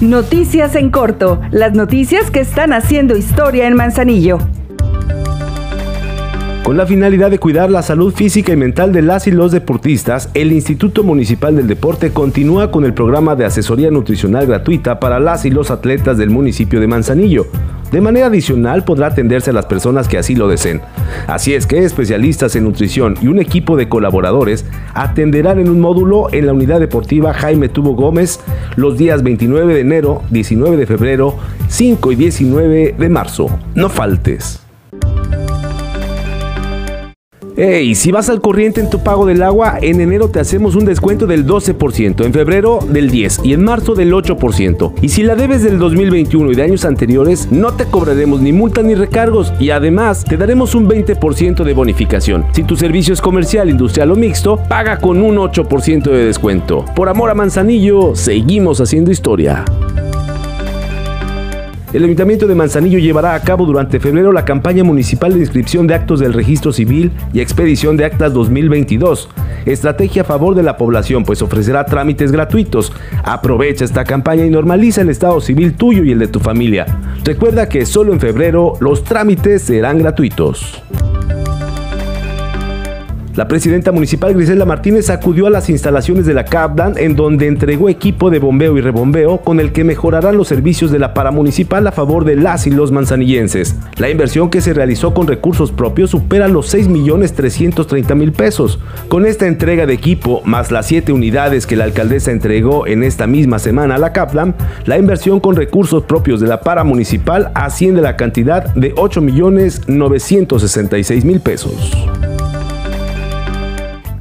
Noticias en corto, las noticias que están haciendo historia en Manzanillo. Con la finalidad de cuidar la salud física y mental de las y los deportistas, el Instituto Municipal del Deporte continúa con el programa de asesoría nutricional gratuita para las y los atletas del municipio de Manzanillo. De manera adicional podrá atenderse a las personas que así lo deseen. Así es que especialistas en nutrición y un equipo de colaboradores atenderán en un módulo en la unidad deportiva Jaime Tubo Gómez los días 29 de enero, 19 de febrero, 5 y 19 de marzo. No faltes. Hey, si vas al corriente en tu pago del agua, en enero te hacemos un descuento del 12%, en febrero del 10% y en marzo del 8%. Y si la debes del 2021 y de años anteriores, no te cobraremos ni multa ni recargos y además te daremos un 20% de bonificación. Si tu servicio es comercial, industrial o mixto, paga con un 8% de descuento. Por amor a Manzanillo, seguimos haciendo historia. El Ayuntamiento de Manzanillo llevará a cabo durante febrero la campaña municipal de inscripción de actos del registro civil y expedición de actas 2022. Estrategia a favor de la población, pues ofrecerá trámites gratuitos. Aprovecha esta campaña y normaliza el estado civil tuyo y el de tu familia. Recuerda que solo en febrero los trámites serán gratuitos. La presidenta municipal Grisela Martínez acudió a las instalaciones de la CAPDAN en donde entregó equipo de bombeo y rebombeo con el que mejorarán los servicios de la paramunicipal a favor de las y los manzanillenses. La inversión que se realizó con recursos propios supera los 6 millones 330 mil pesos. Con esta entrega de equipo, más las 7 unidades que la alcaldesa entregó en esta misma semana a la CAPDAN, la inversión con recursos propios de la paramunicipal asciende a la cantidad de 8 millones 966 mil pesos.